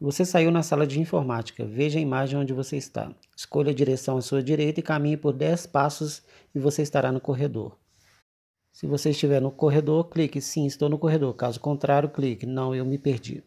Você saiu na sala de informática. Veja a imagem onde você está. Escolha a direção à sua direita e caminhe por 10 passos e você estará no corredor. Se você estiver no corredor, clique sim, estou no corredor. Caso contrário, clique não, eu me perdi.